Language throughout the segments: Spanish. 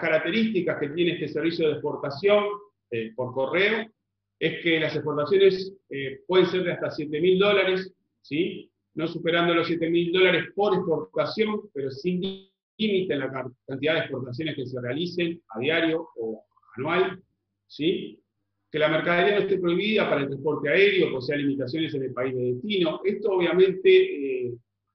características que tiene este servicio de exportación eh, por correo es que las exportaciones eh, pueden ser de hasta 7 mil dólares, ¿sí? no superando los 7 mil dólares por exportación, pero sin límite en la cantidad de exportaciones que se realicen a diario o anual. ¿sí? Que la mercadería no esté prohibida para el transporte aéreo, o sea limitaciones en el país de destino. Esto obviamente,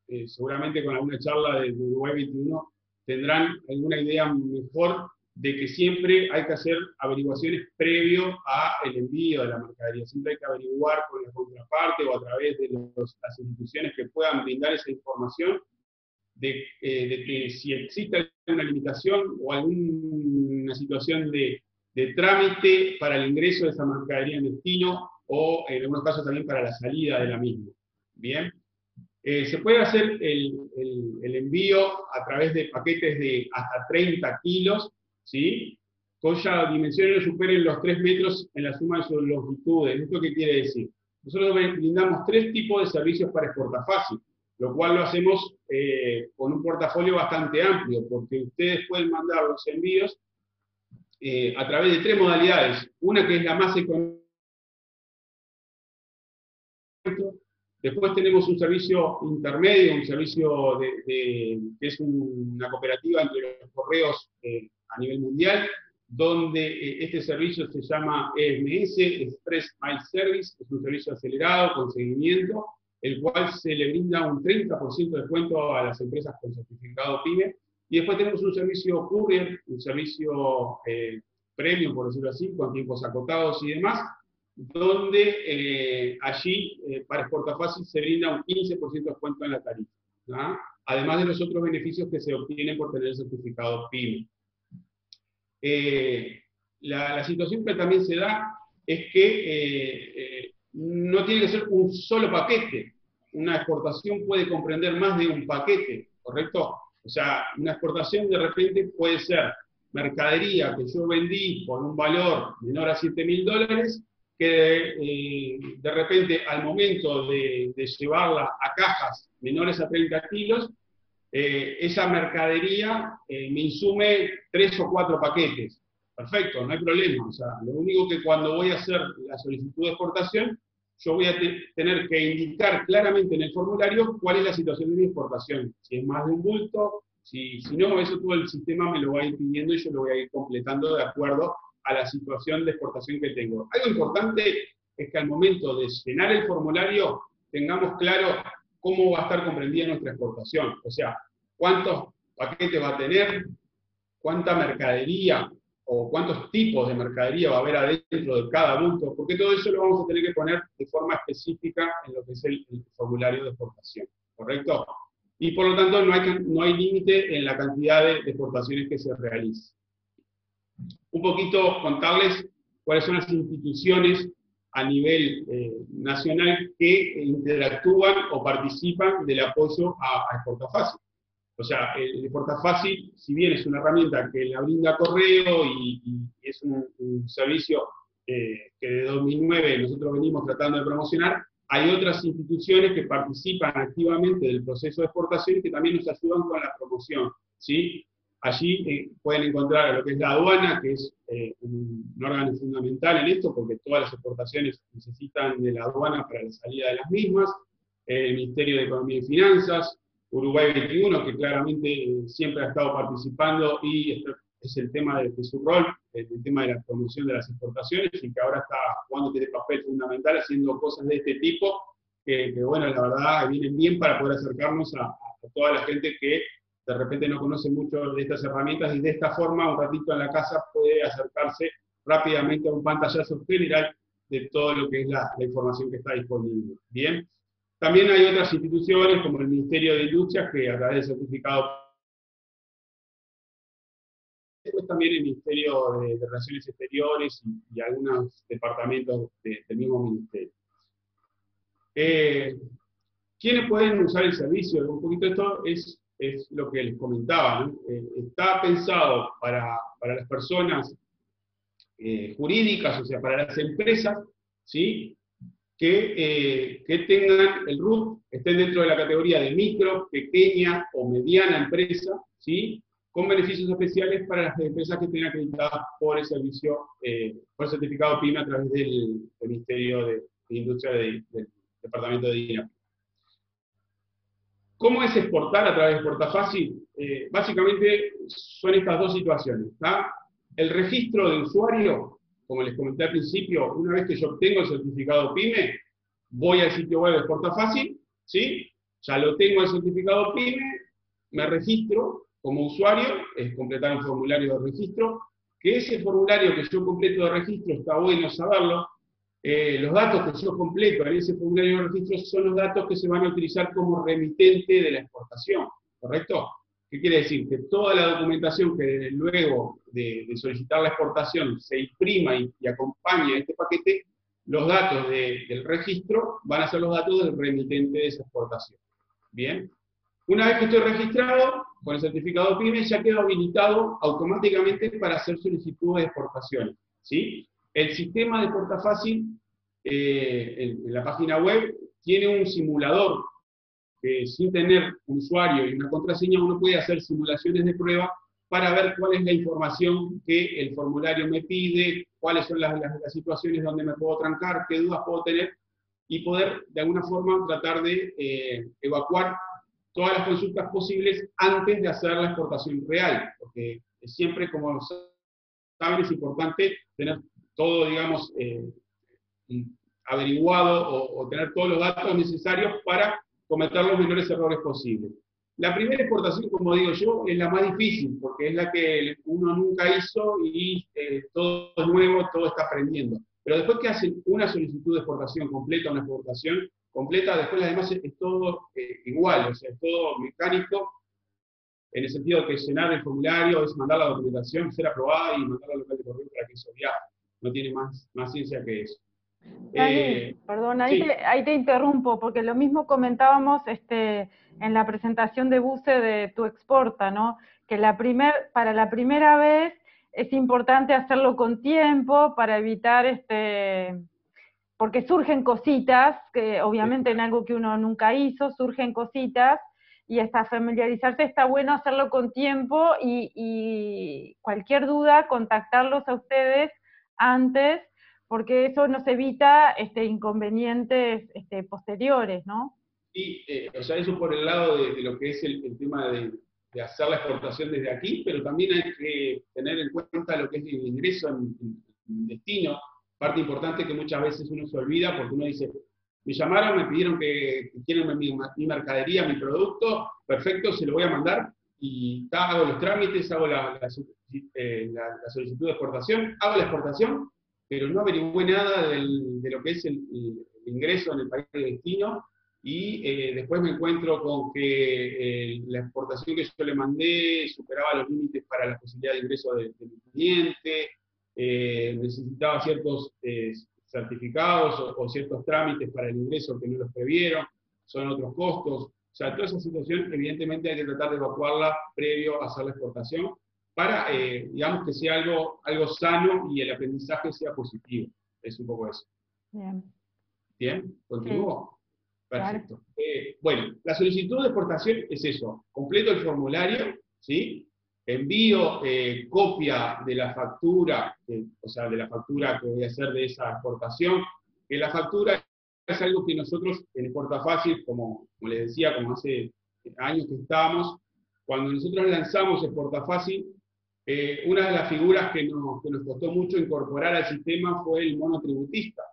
eh, seguramente con alguna charla de Uruguay 21, tendrán alguna idea mejor de que siempre hay que hacer averiguaciones previo al envío de la mercadería. Siempre hay que averiguar con la contraparte o a través de las instituciones que puedan brindar esa información de, eh, que si existe alguna limitación o alguna situación de, trámite para el ingreso de esa mercadería en destino o en algunos casos también para la salida de la misma. Bien. Eh, se puede hacer el, envío a través de paquetes de hasta 30 kilos ¿sí? cuya dimensiones no superen los 3 metros en la suma de sus longitudes. ¿Esto qué quiere decir? Nosotros brindamos tres tipos de servicios para exportar fácil, lo cual lo hacemos eh, con un portafolio bastante amplio, porque ustedes pueden mandar los envíos eh, a través de tres modalidades. Una que es la más económica. Después tenemos un servicio intermedio, un servicio que es una cooperativa entre los correos eh, a nivel mundial, donde eh, este servicio se llama EMS, Express Mail Service, es un servicio acelerado con seguimiento, el cual se le brinda un 30% de descuento a las empresas con certificado PYME. Y después tenemos un servicio courier, un servicio eh, premium, por decirlo así, con tiempos acotados y demás, donde eh, allí para Exporta Fácil se brinda un 15% de descuento en la tarifa, además de los otros beneficios que se obtienen por tener el certificado PYME. Eh, la, situación que también se da es que eh, eh, no tiene que ser un solo paquete. Una exportación puede comprender más de un paquete, ¿correcto? O sea, una exportación de repente puede ser mercadería que yo vendí por un valor menor a 7 mil dólares, que de repente al momento de, de, llevarla a cajas menores a 30 kilos, eh, esa mercadería eh, me insume tres o cuatro paquetes. Perfecto, no hay problema. O sea, lo único que cuando voy a hacer la solicitud de exportación, yo voy a tener que indicar claramente en el formulario cuál es la situación de mi exportación. Si es más de un bulto, si, si no, eso todo el sistema me lo va a ir pidiendo y yo lo voy a ir completando de acuerdo a la situación de exportación que tengo. Algo importante es que al momento de llenar el formulario tengamos claro cómo va a estar comprendida nuestra exportación. O sea, cuántos paquetes va a tener, cuánta mercadería o cuántos tipos de mercadería va a haber adentro de cada bulto, porque todo eso lo vamos a tener que poner de forma específica en lo que es el, formulario de exportación, ¿correcto? Y por lo tanto no hay, no hay límite en la cantidad de, exportaciones que se realicen. Un poquito contarles cuáles son las instituciones a nivel eh, nacional que interactúan o participan del apoyo a, a Fácil. O sea, el Fácil, si bien es una herramienta que la brinda correo y, es un, servicio eh, que de 2009 nosotros venimos tratando de promocionar, hay otras instituciones que participan activamente del proceso de exportación y que también nos ayudan con la promoción. ¿sí? Allí eh, pueden encontrar lo que es la aduana, que es eh, un, órgano fundamental en esto, porque todas las exportaciones necesitan de la aduana para la salida de las mismas, el Ministerio de Economía y Finanzas, Uruguay 21, que claramente eh, siempre ha estado participando y es el tema de, su rol, el, tema de la promoción de las exportaciones y que ahora está jugando este papel fundamental haciendo cosas de este tipo, que, bueno, la verdad vienen bien para poder acercarnos a toda la gente que de repente no conoce mucho de estas herramientas y de esta forma, un ratito en la casa, puede acercarse rápidamente a un pantallazo general de todo lo que es la, información que está disponible. Bien. También hay otras instituciones como el Ministerio de Industria que a través del certificado después también el Ministerio de, Relaciones Exteriores y, algunos departamentos del mismo ministerio. Eh, ¿Quiénes pueden usar el servicio? Un poquito esto es es lo que les comentaba. Eh, está pensado para, las personas eh, jurídicas, o sea, para las empresas, ¿sí? Que, eh, que, tengan el RUT, estén dentro de la categoría de micro, pequeña o mediana empresa, ¿sí? con beneficios especiales para las empresas que estén acreditadas por el servicio, por el certificado PYME a través del, Ministerio de, Industria del Departamento de Dinámica. ¿Cómo es exportar a través de Portafácil? Eh, básicamente son estas dos situaciones. El registro de usuario, como les comenté al principio, una vez que yo obtengo el certificado PYME, voy al sitio web de Portafácil, ¿sí? ya lo tengo el certificado PYME, me registro, como usuario, es completar un formulario de registro, que ese formulario que yo completo de registro, está bueno saberlo, eh, los datos que yo completo en ese formulario de registro son los datos que se van a utilizar como remitente de la exportación, ¿correcto? ¿Qué quiere decir? Que toda la documentación que luego de, solicitar la exportación se imprima y, acompañe a este paquete, los datos del registro van a ser los datos del remitente de esa exportación. Bien, una vez que estoy registrado con el certificado PYME, ya quedo habilitado automáticamente para hacer solicitudes de exportación. ¿sí? El sistema de Portafácil eh, en, la página web tiene un simulador que sin tener un usuario y una contraseña uno puede hacer simulaciones de prueba para ver cuál es la información que el formulario me pide, cuáles son las, situaciones donde me puedo trancar, qué dudas puedo tener y poder de alguna forma tratar de eh, evacuar todas las consultas posibles antes de hacer la exportación real, porque siempre, como saben, es importante tener todo, digamos, eh, averiguado o, tener todos los datos necesarios para cometer los menores errores posibles. La primera exportación, como digo yo, es la más difícil, porque es la que uno nunca hizo y eh, todo es nuevo, todo está aprendiendo. Pero después que hacen una solicitud de exportación completa, una exportación, completa, después además es, todo eh, igual, o sea, es todo mecánico, en el sentido de que llenar el formulario es mandar la documentación, ser aprobada y mandarla al local de correo para que eso viaje. No tiene más, más ciencia que eso. Eh, perdón, ahí, te, interrumpo, porque lo mismo comentábamos este, en la presentación de Buce de Tu Exporta, ¿no? Que la primer, para la primera vez es importante hacerlo con tiempo para evitar este, porque surgen cositas, que obviamente en algo que uno nunca hizo, surgen cositas, y hasta familiarizarse está bueno hacerlo con tiempo y, cualquier duda, contactarlos a ustedes antes, porque eso nos evita este, inconvenientes este, posteriores, ¿no? Sí, eh, o sea, eso por el lado de, lo que es el, tema de, hacer la exportación desde aquí, pero también hay que tener en cuenta lo que es el ingreso en destino, parte importante que muchas veces uno se olvida porque uno dice, me llamaron, me pidieron que, quieren mi, mercadería, mi producto, perfecto, se lo voy a mandar y hago los trámites, hago la, eh, solicitud de exportación, hago la exportación, pero no averigüé nada de lo que es el, ingreso en el país de destino y eh, después me encuentro con que eh, la exportación que yo le mandé superaba los límites para la posibilidad de ingreso del de mi cliente, eh, necesitaba ciertos eh, certificados o, ciertos trámites para el ingreso que no los previeron, son otros costos. O sea, toda esa situación evidentemente hay que tratar de evacuarla previo a hacer la exportación para, eh, digamos, que sea algo, algo sano y el aprendizaje sea positivo. Es un poco eso. Bien. Bien, ¿continúo? Perfecto. bueno, la solicitud de exportación es eso, completo el formulario, ¿sí? envío eh, copia de la factura, o sea, de la factura que voy a hacer de esa exportación, que la factura es algo que nosotros en Exportafácil, como, como les decía, como hace años que estamos, cuando nosotros lanzamos Exportafácil, eh, una de las figuras que nos, que nos costó mucho incorporar al sistema fue el monotributista.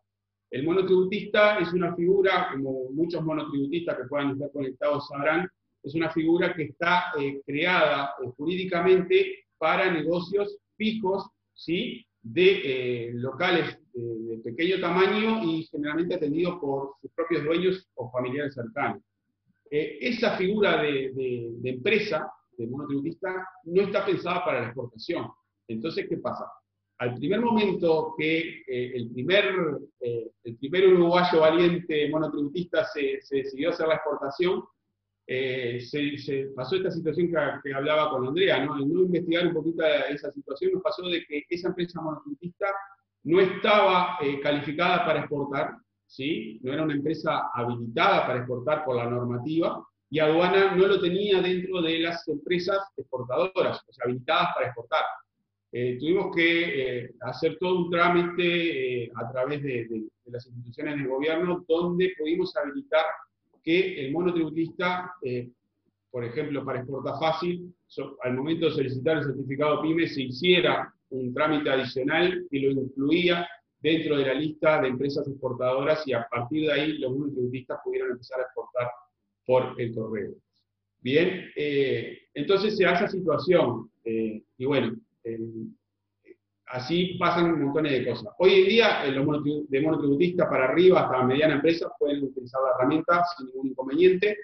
El monotributista es una figura, como muchos monotributistas que puedan estar conectados sabrán, es una figura que está eh, creada eh, jurídicamente para negocios fijos, ¿sí? de eh, locales de pequeño tamaño y generalmente atendidos por sus propios dueños o familiares cercanos. esa figura de, empresa, monotributista, no está pensada para la exportación. Entonces, ¿qué pasa? Al primer momento que el, primer, el primer uruguayo valiente monotributista se, decidió hacer la exportación, eh, se, pasó esta situación que, hablaba con Andrea, ¿no? no investigar un poquito esa situación, nos pasó de que esa empresa monotributista no estaba eh, calificada para exportar, ¿sí? no era una empresa habilitada para exportar por la normativa, y aduana no lo tenía dentro de las empresas exportadoras, o sea, habilitadas para exportar. Eh, tuvimos que eh, hacer todo un trámite eh, a través de, las instituciones del gobierno donde pudimos habilitar que el monotributista, por ejemplo, para exportar fácil, al momento de solicitar el certificado PYME se hiciera un trámite adicional que lo incluía dentro de la lista de empresas exportadoras y a partir de ahí los monotributistas pudieron empezar a exportar por el correo. Bien, entonces se hace esa situación, y bueno, así pasan montón de cosas. Hoy en día, los de monotributistas para arriba hasta mediana empresa pueden utilizar la herramienta sin ningún inconveniente.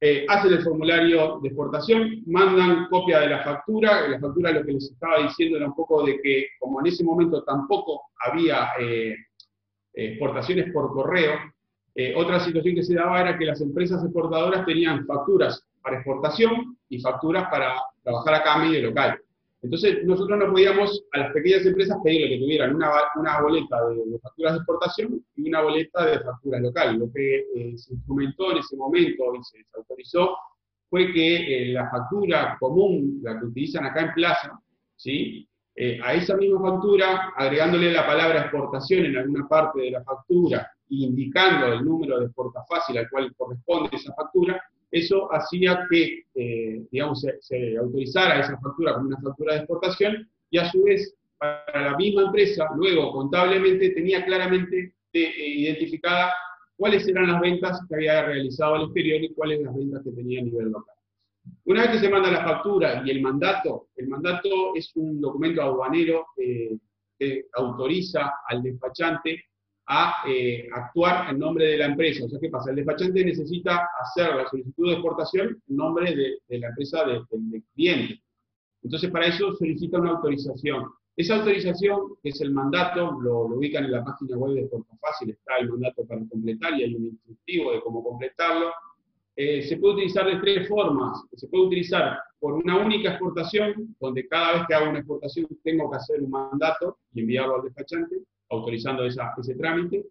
Eh, hacen el formulario de exportación, mandan copia de la factura. La factura lo que les estaba diciendo era un poco de que, como en ese momento tampoco había eh, exportaciones por correo, eh, otra situación que se daba era que las empresas exportadoras tenían facturas para exportación y facturas para trabajar acá a medio local. Entonces, nosotros no podíamos a las pequeñas empresas pedirle que tuvieran una, una boleta de, facturas de exportación y una boleta de facturas locales. Lo que eh, se instrumentó en ese momento y se, autorizó fue que eh, la factura común, la que utilizan acá en Plaza, ¿sí? Eh, a esa misma factura, agregándole la palabra exportación en alguna parte de la factura, indicando el número de exportafácil al cual corresponde esa factura, eso hacía que, eh, digamos, se, autorizara esa factura como una factura de exportación y a su vez para la misma empresa, luego contablemente tenía claramente eh, identificada cuáles eran las ventas que había realizado al exterior y cuáles las ventas que tenía a nivel local. Una vez que se manda la factura y el mandato, el mandato es un documento aduanero eh, que autoriza al despachante a eh, actuar en nombre de la empresa. O sea, ¿qué pasa? El despachante necesita hacer la solicitud de exportación en nombre de, la empresa del cliente. Entonces, para eso solicita una autorización. Esa autorización, que es el mandato, lo, ubican en la página web de Fácil, está el mandato para completar y hay un instructivo de cómo completarlo. Eh, se puede utilizar de tres formas. Se puede utilizar por una única exportación, donde cada vez que hago una exportación tengo que hacer un mandato y enviarlo al despachante autorizando ese trámite.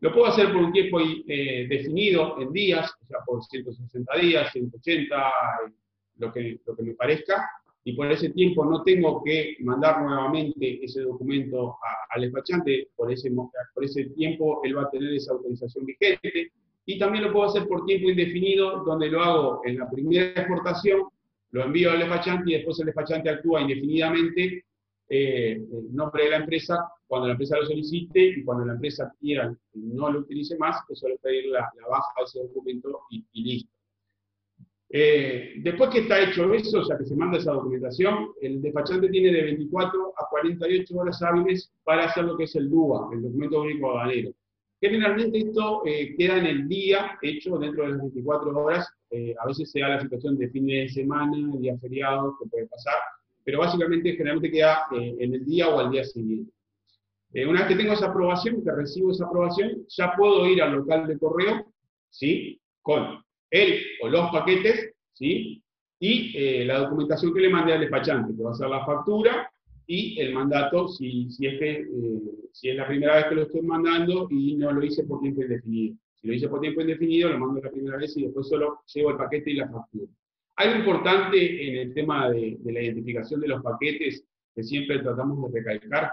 Lo puedo hacer por un tiempo eh, definido en días, o sea, por 160 días, 180, eh, lo, que, lo que me parezca, y por ese tiempo no tengo que mandar nuevamente ese documento al despachante, por ese, por ese tiempo él va a tener esa autorización vigente, y también lo puedo hacer por tiempo indefinido, donde lo hago en la primera exportación, lo envío al despachante y después el despachante actúa indefinidamente eh, el nombre de la empresa cuando la empresa lo solicite y cuando la empresa quiera no lo utilice más, pues suele pedir la, baja de ese documento y, listo. Eh, después que está hecho eso, o sea que se manda esa documentación, el despachante tiene de 24 a 48 horas hábiles para hacer lo que es el DUA, el documento único aduanero. Generalmente esto eh, queda en el día hecho dentro de las 24 horas, a veces se da la situación de fin de semana, día feriado, que puede pasar, pero básicamente generalmente queda eh, en el día o al día siguiente. Eh, una vez que tengo esa aprobación, que recibo esa aprobación, ya puedo ir al local de correo, ¿sí? Con él o los paquetes, ¿sí? Y eh, la documentación que le mandé al despachante, que va a ser la factura y el mandato, si, si es que, si es la primera vez que lo estoy mandando y no lo hice por tiempo indefinido. Si lo hice por tiempo indefinido, lo mando la primera vez y después solo llevo el paquete y la factura. Algo importante en el tema de, la identificación de los paquetes que siempre tratamos de recalcar.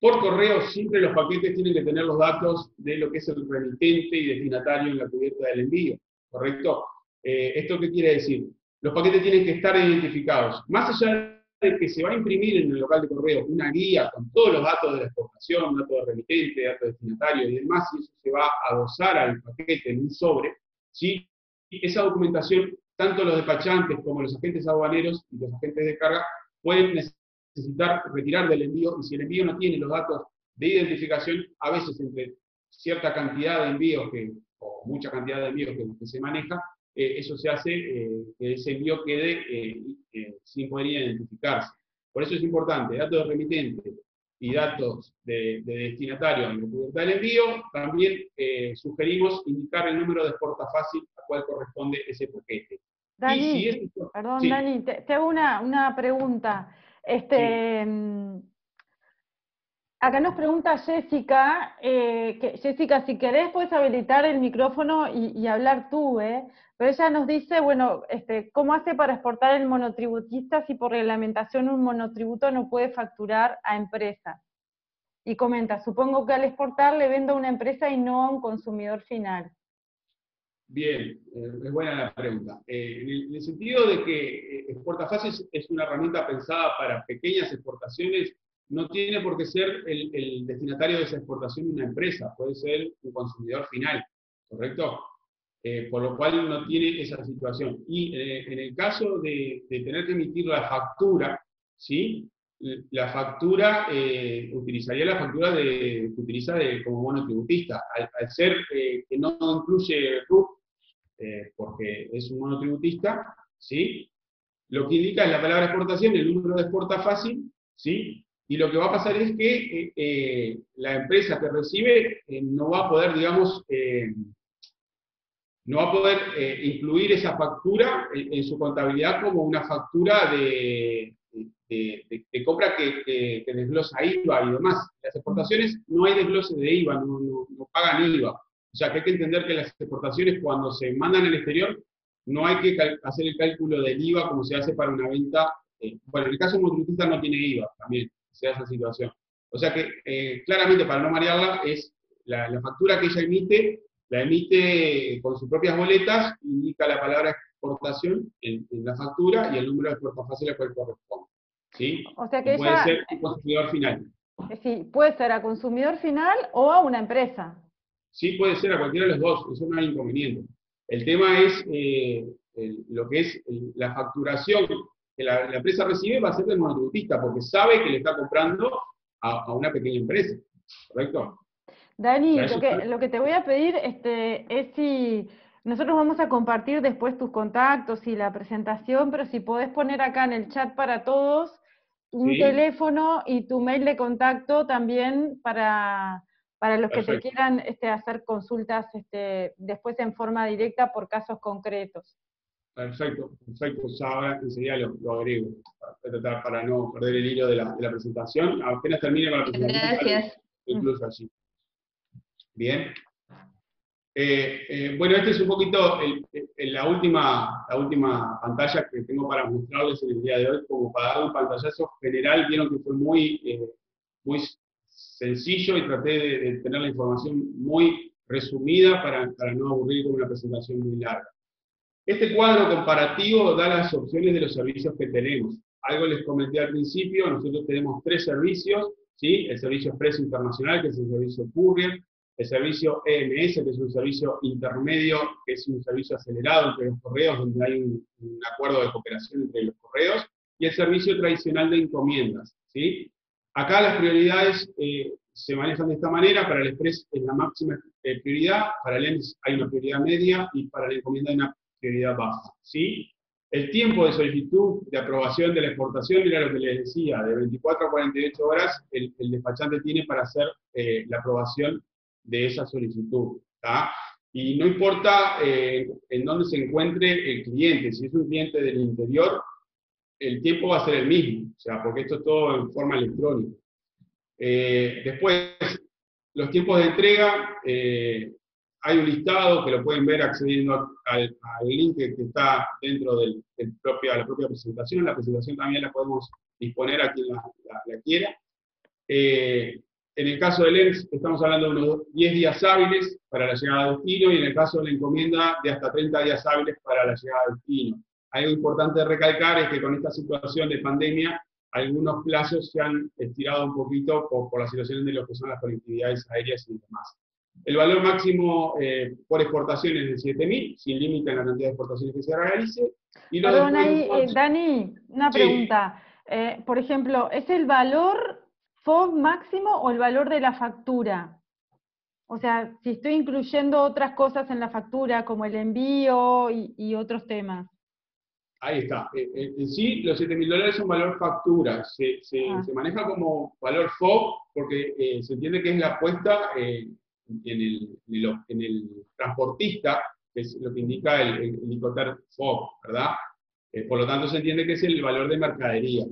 Por correo siempre los paquetes tienen que tener los datos de lo que es el remitente y destinatario en la cubierta del envío, ¿correcto? Eh, ¿Esto qué quiere decir? Los paquetes tienen que estar identificados. Más allá de que se va a imprimir en el local de correo una guía con todos los datos de la exportación, datos de remitente, datos de destinatario y demás, y eso se va a adosar al paquete en un sobre, ¿sí? esa documentación tanto los despachantes como los agentes aduaneros y los agentes de carga pueden necesitar retirar del envío y si el envío no tiene los datos de identificación, a veces entre cierta cantidad de envíos que, o mucha cantidad de envíos que, se maneja, eh, eso se hace eh, que ese envío quede eh, sin poder identificarse. Por eso es importante, datos de remitente y datos de, destinatario en cubierta del envío, también sugerimos indicar el número de fácil a cual corresponde ese paquete. Dani, perdón, Dani, te, hago una, pregunta. Este, mm, Acá nos pregunta Jessica, eh, que, Jessica, si querés puedes habilitar el micrófono y, hablar tú, ¿eh? Pero ella nos dice, bueno, este, ¿cómo hace para exportar el monotributista si por reglamentación un monotributo no puede facturar a empresas? Y comenta, supongo que al exportar le vendo a una empresa y no a un consumidor final. Bien, eh, es buena la pregunta. Eh, en, el, sentido de que eh, Exporta Fácil es una herramienta pensada para pequeñas exportaciones, no tiene por qué ser el, destinatario de esa exportación una empresa, puede ser un consumidor final, ¿correcto? por lo cual no tiene esa situación. Y en el caso de, tener que emitir la factura, ¿sí? la factura, utilizaría la factura de, que utiliza de, como monotributista. Al, al ser que no incluye RUP, eh, porque es un monotributista, ¿sí? Lo que indica es la palabra exportación, el número de exporta fácil, ¿sí? Y lo que va a pasar es que eh, eh, la empresa que recibe no va a poder, digamos, no va a poder incluir esa factura en, su contabilidad como una factura de, compra que, desglosa IVA y demás. Las exportaciones no hay desglose de IVA, no pagan IVA. O sea, que hay que entender que las exportaciones cuando se mandan al exterior, no hay que hacer el cálculo del IVA como se hace para una venta. Eh, bueno, en el caso monotributista no tiene IVA también, se da esa situación. O sea que eh, claramente para no marearla es la, factura que ella emite, la emite con sus propias boletas, indica la palabra exportación en, la factura y el número de exportación fácil al cual corresponde. ¿sí? O sea que puede ser a consumidor final. Sí, puede ser a consumidor final o a una empresa. Sí puede ser a cualquiera de los dos, eso no hay inconveniente. El tema es eh, lo que es la facturación que la, empresa recibe va a ser del monotributista, porque sabe que le está comprando a, una pequeña empresa, ¿correcto? Dani, lo que, te voy a pedir este, es si nosotros vamos a compartir después tus contactos y la presentación, pero si podés poner acá en el chat para todos un teléfono y tu mail de contacto también para, para los que te quieran este, hacer consultas este, después en forma directa por casos concretos. Perfecto, perfecto. Ya ahora enseguida lo, agrego para, para, no perder el hilo de la, de la, presentación. Apenas termine con la presentación. Gracias. Incluso allí. Bien. Eh, eh, bueno, este es un poquito la, última, la última pantalla que tengo para mostrarles en el día de hoy, como para dar un pantallazo general. Vieron que fue muy, eh, muy sencillo y traté de, tener la información muy resumida para, para, no aburrir con una presentación muy larga. Este cuadro comparativo da las opciones de los servicios que tenemos. Algo les comenté al principio, nosotros tenemos tres servicios, ¿sí? el servicio Expreso Internacional, que es el servicio Courier, el servicio EMS, que es un servicio intermedio, que es un servicio acelerado entre los correos, donde hay un, un acuerdo de cooperación entre los correos, y el servicio tradicional de encomiendas. ¿sí? Acá las prioridades eh, se manejan de esta manera, para el Express es la máxima eh, prioridad, para el EMS hay una prioridad media y para la encomienda hay una prioridad baja. ¿sí? El tiempo de solicitud de aprobación de la exportación era lo que les decía, de 24 a 48 horas el, despachante tiene para hacer eh, la aprobación de esa solicitud. Y no importa en dónde se encuentre el cliente, si es un cliente del interior el tiempo va a ser el mismo, o sea, porque esto es todo en forma electrónica. Eh, después, los tiempos de entrega, eh, hay un listado que lo pueden ver accediendo al, link que, está dentro de la propia presentación. La presentación también la podemos disponer a quien la, quiera. Eh, en el caso del ENS, estamos hablando de unos 10 días hábiles para la llegada a destino y en el caso de la encomienda, de hasta 30 días hábiles para la llegada a destino algo importante recalcar es que con esta situación de pandemia, algunos plazos se han estirado un poquito por, la situación de lo que son las conectividades aéreas y demás. El valor máximo eh, por exportación es de 7.000, sin límite en la cantidad de exportaciones que se realice. Y Perdón, ahí, eh, Dani, una pregunta. Eh, por ejemplo, ¿es el valor FOB máximo o el valor de la factura? O sea, si estoy incluyendo otras cosas en la factura, como el envío y otros temas. Ahí está. Eh, eh, en sí, los 7 mil dólares son valor factura. Se, ah. se, maneja como valor FOB porque eh, se entiende que es la apuesta en, el, en, el, transportista, que es lo que indica el, el, FOB, ¿verdad? por lo tanto, se entiende que es el valor de mercadería.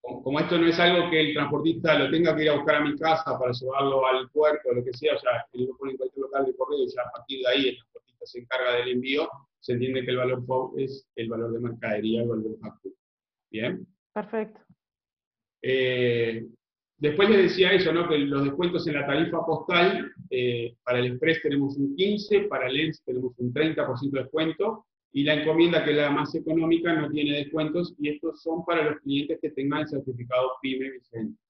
como, esto no es algo que el transportista lo tenga que ir a buscar a mi casa para llevarlo al puerto o lo que sea, o sea, él lo pone en cualquier local de correo y ya a partir de ahí el transportista se encarga del envío, se entiende que el valor FOB es el valor de mercadería, el valor factura. ¿Bien? Perfecto. Eh, después les decía eso, ¿no? que los descuentos en la tarifa postal, eh, para el Express tenemos un 15, para el ENS tenemos un 30% de descuento, y la encomienda, que es la más económica, no tiene descuentos, y estos son para los clientes que tengan el certificado PYME vigente.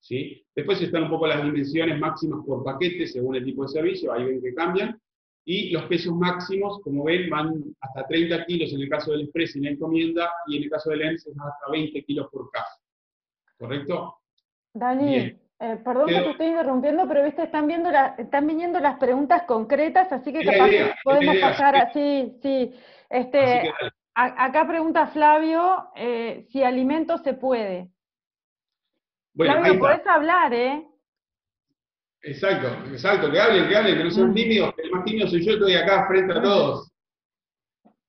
¿sí? Después están un poco las dimensiones máximas por paquete, según el tipo de servicio, ahí ven que cambian, y los pesos máximos, como ven, van hasta 30 kilos en el caso del Express y la encomienda, y en el caso del ENS es hasta 20 kilos por caja. ¿Correcto? Dani, eh, perdón que te estoy interrumpiendo, pero viste, están viendo están viniendo las preguntas concretas, así que capaz podemos pasar así, sí. Este, acá pregunta Flavio eh, si alimento se puede. Flavio, podés hablar, ¿eh? Exacto, exacto, que hablen, que hablen, que no sean tímidos, que tímido soy yo, estoy acá frente a todos.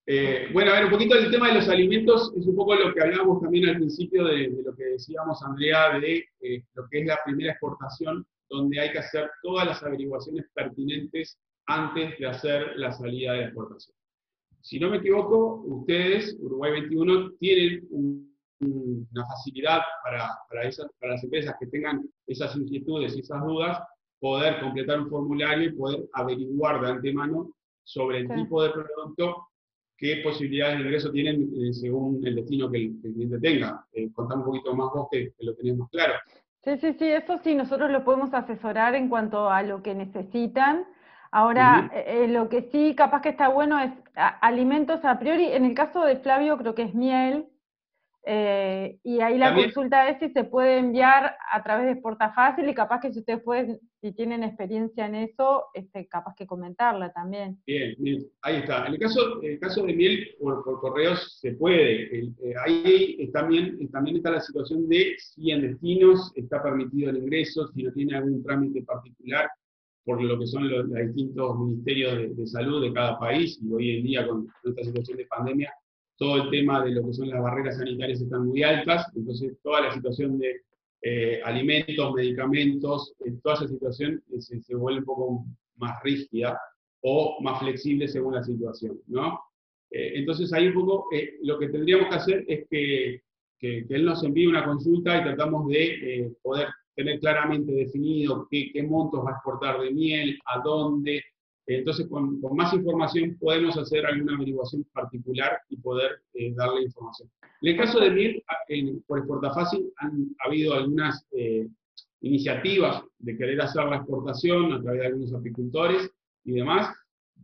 Eh, bueno, a ver, un poquito el tema de los alimentos es un poco lo que hablábamos también al principio de, lo que decíamos, Andrea, de eh, lo que es la primera exportación, donde hay que hacer todas las averiguaciones pertinentes antes de hacer la salida de la exportación. Si no me equivoco, ustedes, Uruguay 21, tienen una facilidad para, para, esas, para las empresas que tengan esas inquietudes y esas dudas, poder completar un formulario y poder averiguar de antemano sobre el tipo de producto, qué posibilidades de ingreso tienen eh, según el destino que el, cliente tenga. Eh, contame un poquito más vos que, lo tenemos claro. Sí, sí, sí, eso sí, nosotros lo podemos asesorar en cuanto a lo que necesitan Ahora, eh, eh, lo que sí capaz que está bueno es alimentos a priori, en el caso de Flavio creo que es miel, eh, y ahí la consulta es si se puede enviar a través de Portafácil y capaz que si ustedes pueden, si tienen experiencia en eso, este, capaz que comentarla también. Bien, bien, ahí está. En el caso, el caso de miel por, correos se puede. ahí también, también está la situación de si en destinos está permitido el ingreso, si no tiene algún trámite particular por lo que son los, distintos ministerios de, salud de cada país, y hoy en día con esta situación de pandemia, todo el tema de lo que son las barreras sanitarias están muy altas, entonces toda la situación de eh, alimentos, medicamentos, eh, toda esa situación eh, se, vuelve un poco más rígida o más flexible según la situación, ¿no? entonces ahí un poco lo que tendríamos que hacer es que, que, que, él nos envíe una consulta y tratamos de poder tener claramente definido qué, montos va a exportar de miel, a dónde. Entonces, con, más información podemos hacer alguna averiguación particular y poder eh, darle información. En el caso de miel, por Exportafácil han habido algunas eh, iniciativas de querer hacer la exportación a través de algunos apicultores y demás,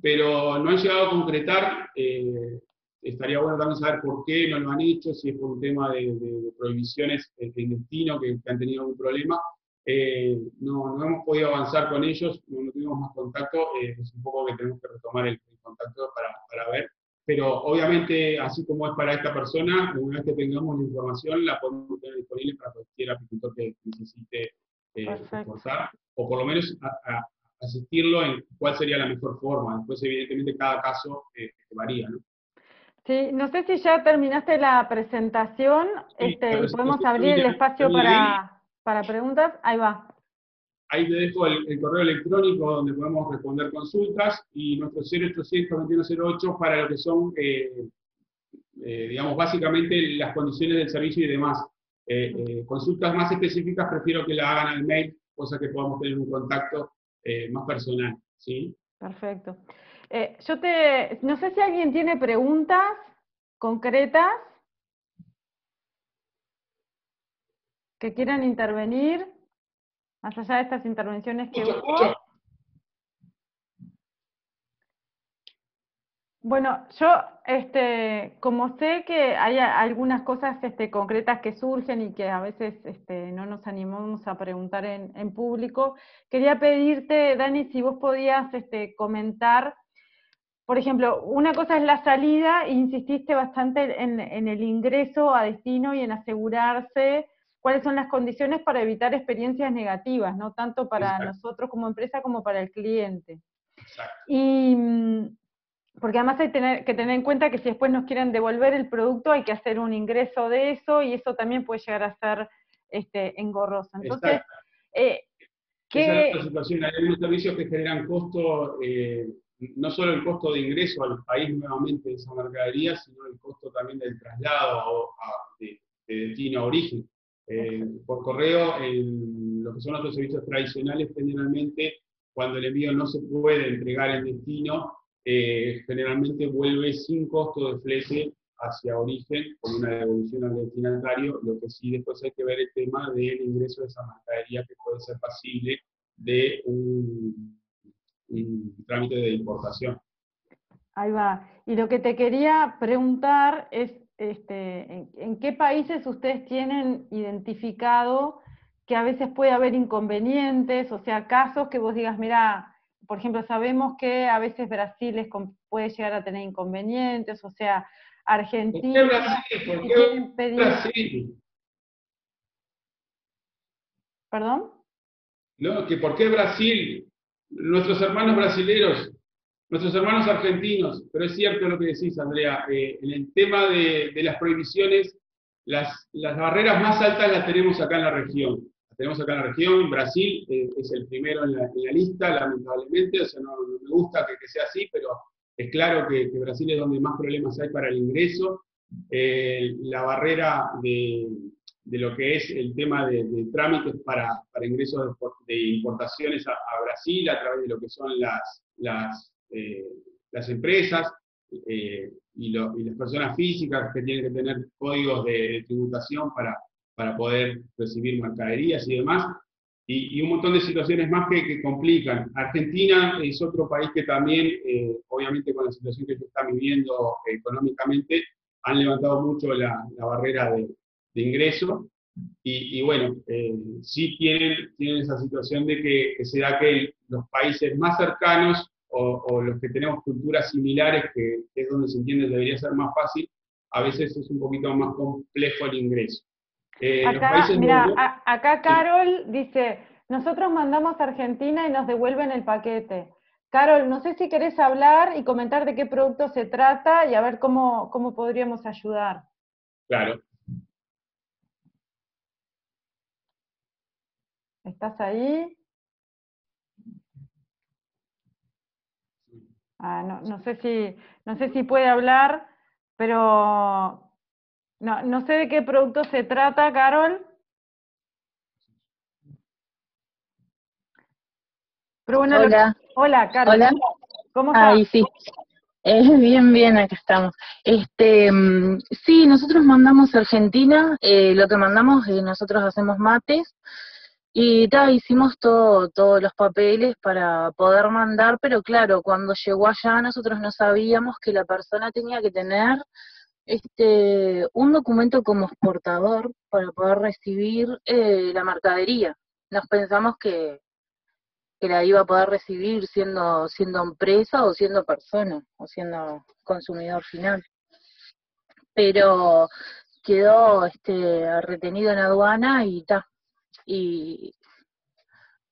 pero no han llegado a concretar. Eh, estaría bueno también saber por qué no lo han hecho, si es por un tema de, prohibiciones en destino que, han tenido algún problema. Eh, no, no, hemos podido avanzar con ellos, no, tuvimos más contacto, eh, es un poco que tenemos que retomar el, contacto para, para, ver. Pero obviamente, así como es para esta persona, una vez que tengamos la información, la podemos tener disponible para cualquier apicultor que necesite eh, o por lo menos asistirlo en cuál sería la mejor forma. Después, evidentemente, cada caso eh, varía, ¿no? Sí, no sé si ya terminaste la presentación, este, y podemos abrir el espacio para, para, preguntas. Ahí va. Ahí te dejo el, correo electrónico donde podemos responder consultas y nuestro 0800 08 para lo que son, eh, eh, digamos, básicamente las condiciones del servicio y demás. Eh, consultas más específicas prefiero que la hagan al mail, cosa que podamos tener un contacto más personal. ¿sí? Perfecto. Eh, yo te, no sé si alguien tiene preguntas concretas que quieran intervenir, más allá de estas intervenciones que hubo. Bueno, yo, este, como sé que hay algunas cosas este, concretas que surgen y que a veces este, no nos animamos a preguntar en, en, público, quería pedirte, Dani, si vos podías este, comentar por ejemplo, una cosa es la salida, e insististe bastante en, el ingreso a destino y en asegurarse cuáles son las condiciones para evitar experiencias negativas, ¿no? Tanto para nosotros como empresa como para el cliente. Y, porque además hay que tener en cuenta que si después nos quieren devolver el producto hay que hacer un ingreso de eso y eso también puede llegar a ser este, engorroso. Entonces, eh, ¿qué... Esa es la situación. Hay algunos servicios que generan costo, eh, no solo el costo de ingreso al país nuevamente de esa mercadería, sino el costo también del traslado de, destino a origen. Eh, por correo, lo que son otros servicios tradicionales, generalmente, cuando el envío no se puede entregar en destino, eh, generalmente vuelve sin costo de flete hacia origen con una devolución al destinatario, lo que sí después hay que ver el tema del ingreso de esa mercadería que puede ser pasible de un, trámite de importación. Ahí va. Y lo que te quería preguntar es, este, ¿en, qué países ustedes tienen identificado que a veces puede haber inconvenientes, o sea, casos que vos digas, mira, por ejemplo, sabemos que a veces Brasil puede llegar a tener inconvenientes, o sea, Argentina. ¿Por qué Brasil? ¿Perdón? No, que por qué Brasil, nuestros hermanos brasileños, nuestros hermanos argentinos, pero es cierto lo que decís, Andrea, eh, en el tema de, las prohibiciones, las, las barreras más altas las tenemos acá en la región tenemos acá en la región, Brasil eh, es el primero en la, lista, lamentablemente, o sea, no, me gusta que, sea así, pero es claro que, Brasil es donde más problemas hay para el ingreso. Eh, la barrera de, lo que es el tema de, trámites para, para, ingresos de, importaciones a, Brasil a través de lo que son las, las, eh, las empresas y, y, las personas físicas que tienen que tener códigos de tributación para, para poder recibir mercaderías y demás, y, un montón de situaciones más que, complican. Argentina es otro país que también, eh, obviamente con la situación que se está viviendo económicamente, han levantado mucho la, barrera de, ingreso, y, bueno, eh, sí tienen, tienen esa situación de que, se da que los países más cercanos o, los que tenemos culturas similares, que, que es donde se entiende debería ser más fácil, a veces es un poquito más complejo el ingreso. Eh, acá, mira, acá Carol dice, nosotros mandamos a Argentina y nos devuelven el paquete. Carol, no sé si querés hablar y comentar de qué producto se trata y a ver cómo, cómo podríamos ayudar. Claro. ¿Estás ahí? Ah, no, no, sé si, no sé si puede hablar, pero no, no sé de qué producto se trata, Carol. hola. hola, Carol. Hola. ¿Cómo estás? Ay, sí. Eh, bien, bien, acá estamos. Este, mm, sí, nosotros mandamos a Argentina, eh, lo que mandamos, eh, nosotros hacemos mates, y ta, hicimos todo, todos los papeles para poder mandar, pero claro, cuando llegó allá nosotros no sabíamos que la persona tenía que tener este, un documento como exportador para poder recibir eh, la mercadería. Nos pensamos que, que la iba a poder recibir siendo, siendo empresa o siendo persona o siendo consumidor final. Pero quedó este, retenido en aduana y ta. Y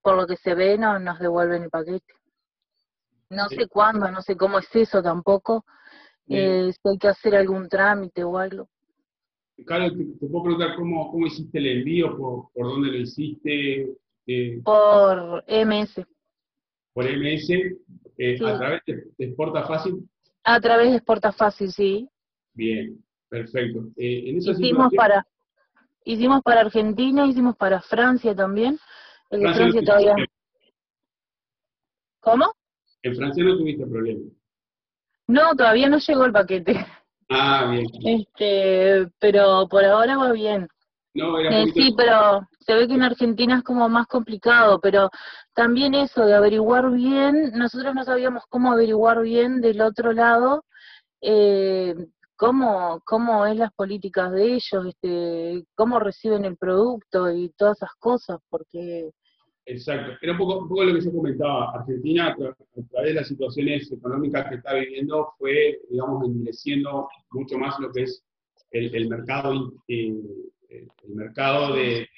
por lo que se ve no nos devuelven el paquete. No sé cuándo, no sé cómo es eso tampoco, eh, si hay que hacer algún trámite o algo. Carlos, te, puedo preguntar cómo, cómo hiciste el envío, por, por dónde lo hiciste. Eh, por MS. Por MS, eh, a través de, Exporta Fácil. A través de Exporta Fácil, sí. Bien, perfecto. Eh, hicimos para hicimos para Argentina, hicimos para Francia también. El de Francia todavía. ¿Cómo? En Francia no tuviste problema. No, todavía no llegó el paquete. Ah, bien. Este, pero por ahora va bien. No, era eh, sí, pero se ve que en Argentina es como más complicado, pero también eso de averiguar bien, nosotros no sabíamos cómo averiguar bien del otro lado eh, cómo, cómo es las políticas de ellos, este, cómo reciben el producto y todas esas cosas, porque Exacto. Era un poco, lo que yo comentaba. Argentina, a, través de las situaciones económicas que está viviendo, fue, digamos, endureciendo mucho más lo que es el, mercado, eh, el mercado de,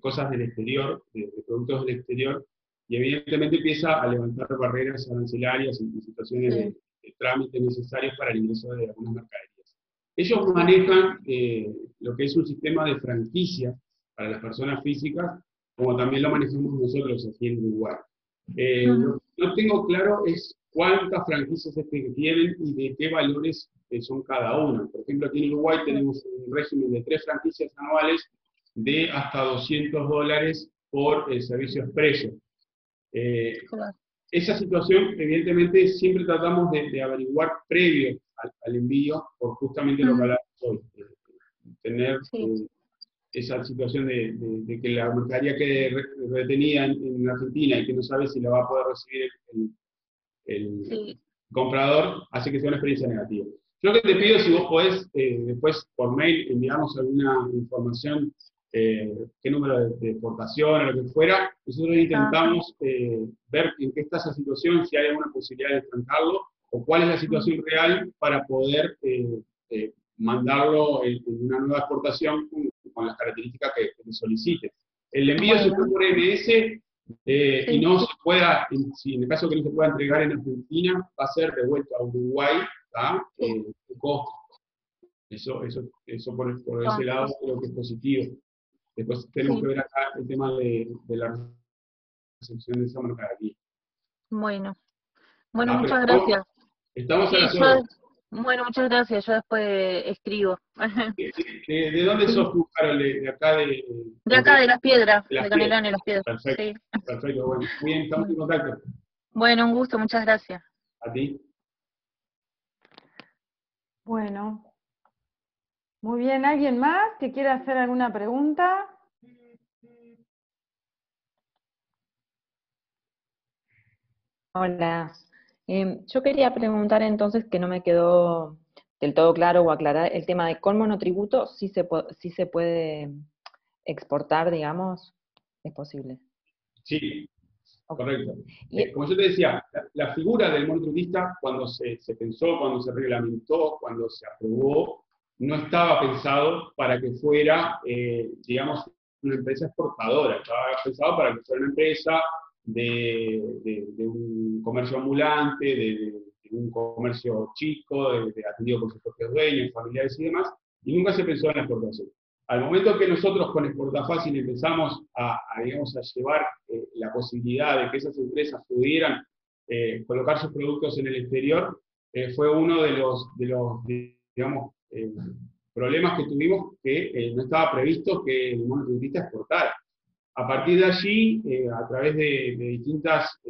cosas del exterior, de, productos del exterior, y evidentemente empieza a levantar barreras arancelarias y situaciones de, trámites necesarios para el ingreso de algunas mercaderías. Ellos manejan lo que es un sistema de franquicia para las personas físicas, como también lo manejamos nosotros aquí en Uruguay. Lo que no tengo claro es cuántas franquicias es que tienen y de qué valores son cada una. Por ejemplo, aquí en Uruguay tenemos un régimen de tres franquicias anuales de hasta 200 dólares por el servicio expreso. Eh, esa situación, evidentemente, siempre tratamos de, averiguar previo al, envío, por justamente lo que hablamos hoy, tener eh, esa situación de, que la mercadería quede retenida en, Argentina y que no sabe si la va a poder recibir el, comprador, hace que sea una experiencia negativa. Yo lo que te pido, si vos podés eh, después por mail enviarnos alguna información eh, qué número de, exportación o lo que fuera, nosotros intentamos eh, ver en qué está esa situación, si hay alguna posibilidad de trancarlo, o cuál es la situación real para poder eh, mandarlo en, una nueva exportación con, las características que, que solicite. El envío se puede por MS y no se pueda, en, si en el caso que no se pueda entregar en Argentina, va a ser devuelto a Uruguay, eh, costo. Eso, eso, eso por, por ese lado creo que es positivo. Después tenemos que ver acá el tema de, la recepción de esa marca aquí. Bueno, bueno, ah, muchas gracias. Estamos en la Bueno, muchas gracias, yo después escribo. ¿De, dónde sos tú, Carol? ¿De, acá de...? De acá, de Las Piedras, de, Canelón y Las Piedras. Perfecto, perfecto, bueno. Bien, estamos en contacto. Bueno, un gusto, muchas gracias. A ti. Bueno, muy bien, ¿alguien más que quiera hacer alguna pregunta? Hola, em, yo quería preguntar entonces que no me quedó del todo claro o aclarar el tema de con monotributo, si se, si se puede exportar, digamos, es posible. Sí, correcto. Eh, como yo te decía, la, figura del monotributista, cuando se, se pensó, cuando se reglamentó, cuando se aprobó, no estaba pensado para que fuera, eh, digamos, una empresa exportadora, estaba pensado para que fuera una empresa de, un comercio ambulante, de, un comercio chico, de, atendido por sus propios dueños, familiares y demás, y nunca se pensó en la exportación. Al momento que nosotros con Exportafácil empezamos a, digamos, a llevar eh, la posibilidad de que esas empresas pudieran eh, colocar sus productos en el exterior, fue uno de los, de los digamos, eh, problemas que tuvimos que eh, no estaba previsto que el monotributista exportara. A partir de allí, eh, a través de, distintas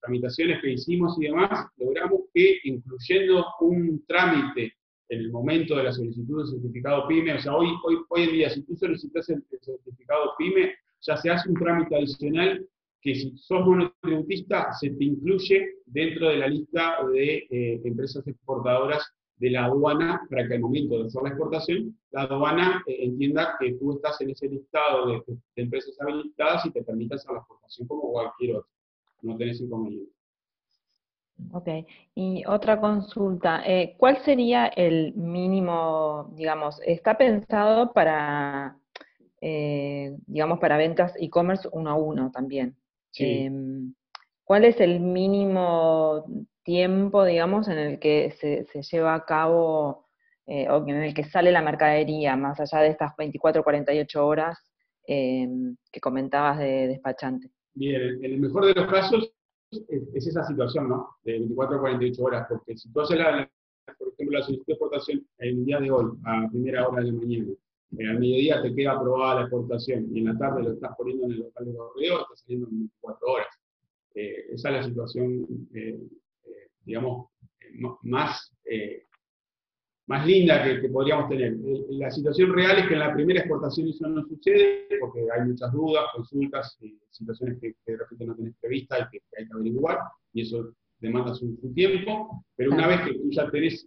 tramitaciones que hicimos y demás, logramos que incluyendo un trámite en el momento de la solicitud del certificado PYME, o sea, hoy, hoy, hoy en día, si tú solicitas el, certificado PYME, ya se hace un trámite adicional que si sos monotributista se te incluye dentro de la lista de empresas exportadoras de la aduana para que al momento de hacer la exportación, la aduana eh, entienda que tú estás en ese listado de, empresas habilitadas y te permita hacer la exportación como cualquier otro. No tenés inconveniente. Ok, y otra consulta, eh, ¿cuál sería el mínimo, digamos, está pensado para, eh, digamos, para ventas e-commerce uno a uno también? Em, ¿Cuál es el mínimo tiempo, digamos, en el que se, lleva a cabo eh, o en el que sale la mercadería, más allá de estas 24 48 horas em, que comentabas de despachante. Bien, en el mejor de los casos es, esa situación, ¿no? De 24 48 horas, porque si tú haces, la, por ejemplo, la solicitud de exportación el día de hoy, a primera hora de mañana, eh, al mediodía te queda aprobada la exportación y en la tarde lo estás poniendo en el local de correo, está saliendo en 24 horas. Eh, esa es la situación digamos, más, eh, más linda que, podríamos tener. Eh, la situación real es que en la primera exportación eso no sucede, porque hay muchas dudas, consultas, eh, situaciones que, de repente no tenés prevista y que, hay que averiguar, y eso demanda su, tiempo, pero una vez que tú ya tenés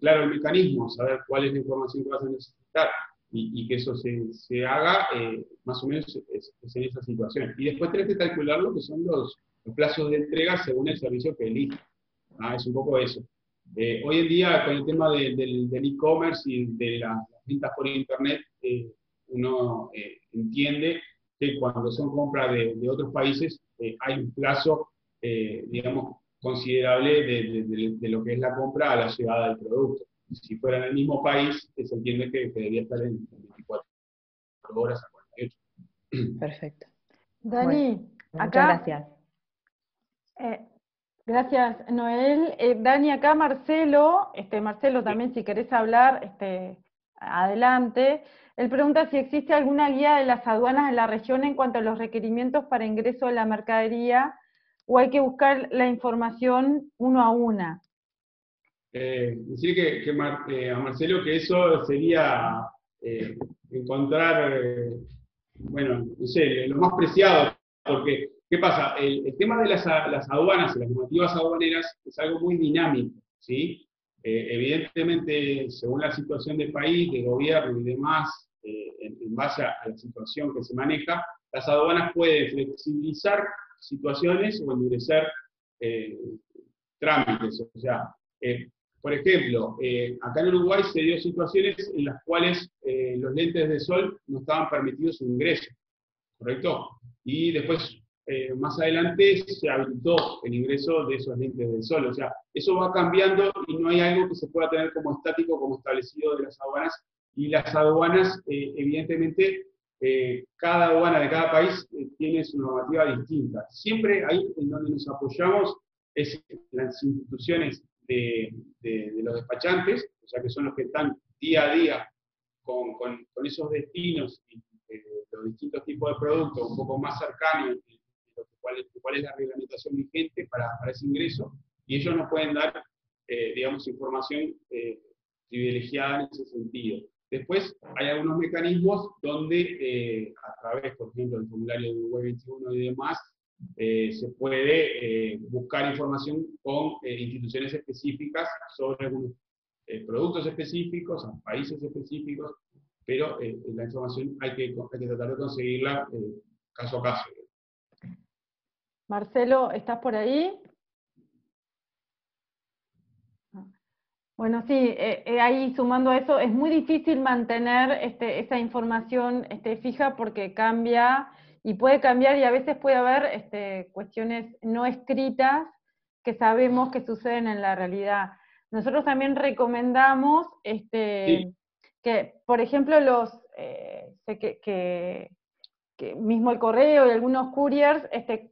claro el mecanismo, saber cuál es la información que vas a necesitar y, que eso se, se haga, más o menos es, en esa situación. Y después tenés que calcular lo que son los, los plazos de entrega según el servicio que elijas. Ah, es un poco eso. Eh, hoy en día, con el tema del e-commerce y de las, ventas por Internet, eh, uno eh, entiende que cuando son compras de, otros países hay un plazo, digamos, considerable de, lo que es la compra a la llegada del producto. Si fuera en el mismo país, se entiende que, debería estar en 24 horas a 48. Perfecto. Dani, acá. Muchas gracias. Eh, gracias, Noel. Eh, Dani, acá Marcelo, este, Marcelo también si querés hablar, este, adelante. Él pregunta si existe alguna guía de las aduanas en la región en cuanto a los requerimientos para ingreso de la mercadería o hay que buscar la información uno a una. Eh, decir que, eh, a Marcelo que eso sería eh, encontrar, bueno, no sé, lo más preciado, porque, ¿qué pasa? El, tema de las, aduanas y las normativas aduaneras es algo muy dinámico, ¿sí? evidentemente, según la situación del país, del gobierno y demás, en, en base a la situación que se maneja, las aduanas pueden flexibilizar situaciones o endurecer eh, trámites. O sea, eh, por ejemplo, eh, acá en Uruguay se dio situaciones en las cuales los lentes de sol no estaban permitidos su ingreso, ¿correcto? Y después, más adelante, se habilitó el ingreso de esos lentes de sol. O sea, eso va cambiando y no hay algo que se pueda tener como estático, como establecido de las aduanas. Y las aduanas, evidentemente, eh, cada aduana de cada país eh, tiene su normativa distinta. Siempre ahí en donde nos apoyamos es las instituciones de, los despachantes, o sea que son los que están día a día con, esos destinos y eh, los distintos tipos de productos un poco más cercanos de, cuál, es la reglamentación vigente para, ese ingreso, y ellos nos pueden dar, digamos, información privilegiada en ese sentido. Después hay algunos mecanismos donde eh, a través, por ejemplo, del formulario de Uruguay 21 y demás, eh, se puede eh, buscar información con instituciones específicas sobre algunos productos específicos, países específicos, pero la información hay que, hay que tratar de conseguirla caso a caso. Marcelo, ¿estás por ahí? Bueno, sí, eh, eh, ahí sumando a eso, es muy difícil mantener este, esa información este, fija porque cambia y puede cambiar y a veces puede haber este, cuestiones no escritas que sabemos que suceden en la realidad. Nosotros también recomendamos este, que, por ejemplo, los eh, que, que, mismo el correo y algunos couriers este,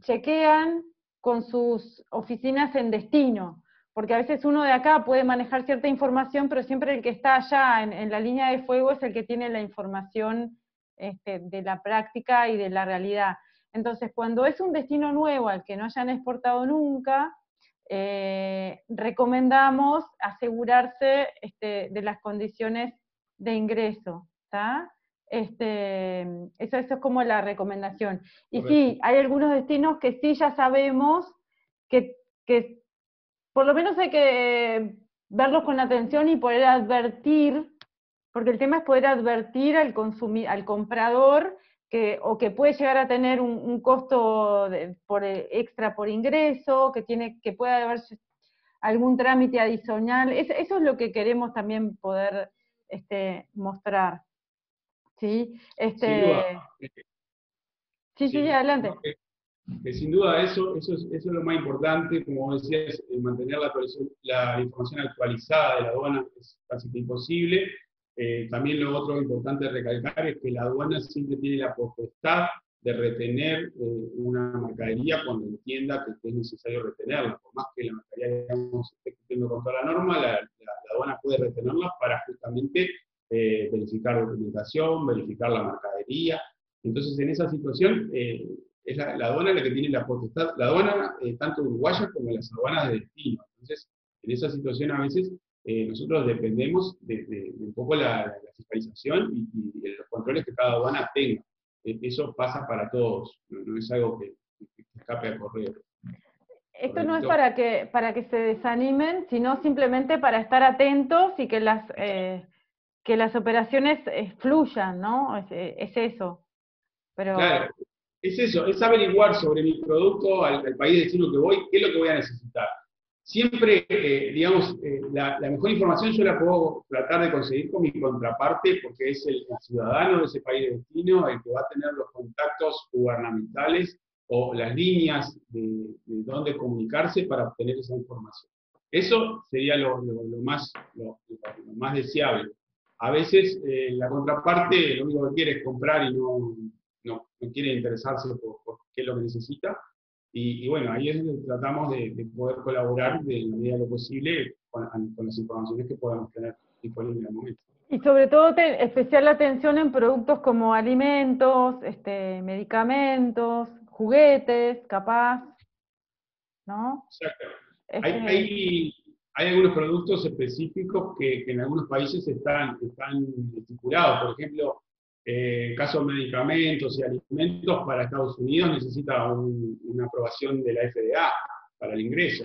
chequean con sus oficinas en destino porque a veces uno de acá puede manejar cierta información, pero siempre el que está allá en, la línea de fuego es el que tiene la información este, de la práctica y de la realidad. Entonces, cuando es un destino nuevo al que no hayan exportado nunca, eh, recomendamos asegurarse este, de las condiciones de ingreso. Este, eso, eso es como la recomendación. Y sí, hay algunos destinos que sí ya sabemos que, que por lo menos hay que verlos con atención y poder advertir, porque el tema es poder advertir al, al comprador que, o que puede llegar a tener un, costo por, eh, extra por ingreso, que, tiene, que puede haber algún trámite adicional. eso es lo que queremos también poder este, mostrar. ¿Sí? Este, sí, sí, adelante que sin duda eso, eso, es, eso es lo más importante, como decías, mantener la, la, información actualizada de la aduana es casi imposible. Eh, también lo otro importante recalcar es que la aduana siempre tiene la potestad de retener eh, una mercadería cuando entienda que es necesario retenerla. Por más que la mercadería digamos, esté cumpliendo con toda la norma, la, aduana puede retenerla para justamente eh, verificar documentación, verificar la mercadería. Entonces, en esa situación, es la, aduana la que tiene la potestad, la aduana eh, tanto uruguaya como las aduanas de destino. Entonces, en esa situación a veces eh, nosotros dependemos de, un poco la, fiscalización y, de los controles que cada aduana tenga. Eh, eso pasa para todos, no, es algo que, escape a correr. Esto no es para que, para que se desanimen, sino simplemente para estar atentos y que las, que las operaciones fluyan, ¿no? Es, es eso. Pero... Claro, es eso, es averiguar sobre mi producto al, país destino que voy, qué es lo que voy a necesitar. Siempre, eh, digamos, eh, la, mejor información yo la puedo tratar de conseguir con mi contraparte, porque es el, ciudadano de ese país de destino el que va a tener los contactos gubernamentales o las líneas de, dónde comunicarse para obtener esa información. Eso sería lo, más, lo, más deseable. A veces eh, la contraparte lo único que quiere es comprar y no, no, quiere interesarse por, qué es lo que necesita. Y, bueno, ahí es donde tratamos de, poder colaborar de la medida de lo posible con, las informaciones que podamos tener disponibles en el momento. Y sobre todo especial atención en productos como alimentos, este, medicamentos, juguetes, capaz, ¿no? Exacto. Este hay, hay, algunos productos específicos que, que, en algunos países están, están estipulados. Por ejemplo, en eh, de medicamentos y alimentos para Estados Unidos necesita una aprobación de la FDA para el ingreso.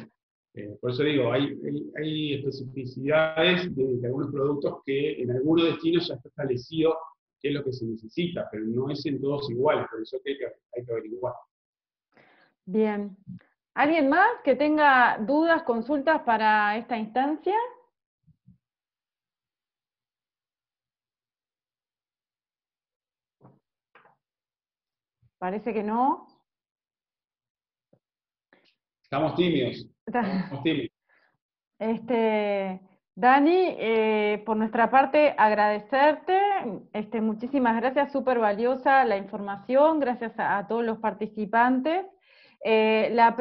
Eh, por eso digo, hay, hay, especificidades de, algunos productos que en algunos destinos ya está establecido qué es lo que se necesita, pero no es en todos iguales, por eso hay que, hay que averiguar. Bien. ¿Alguien más que tenga dudas, consultas para esta instancia? Parece que no. Estamos tímidos. Estamos tímidos. Este, Dani, eh, por nuestra parte, agradecerte. Este, muchísimas gracias, súper valiosa la información. Gracias a, todos los participantes. Eh, la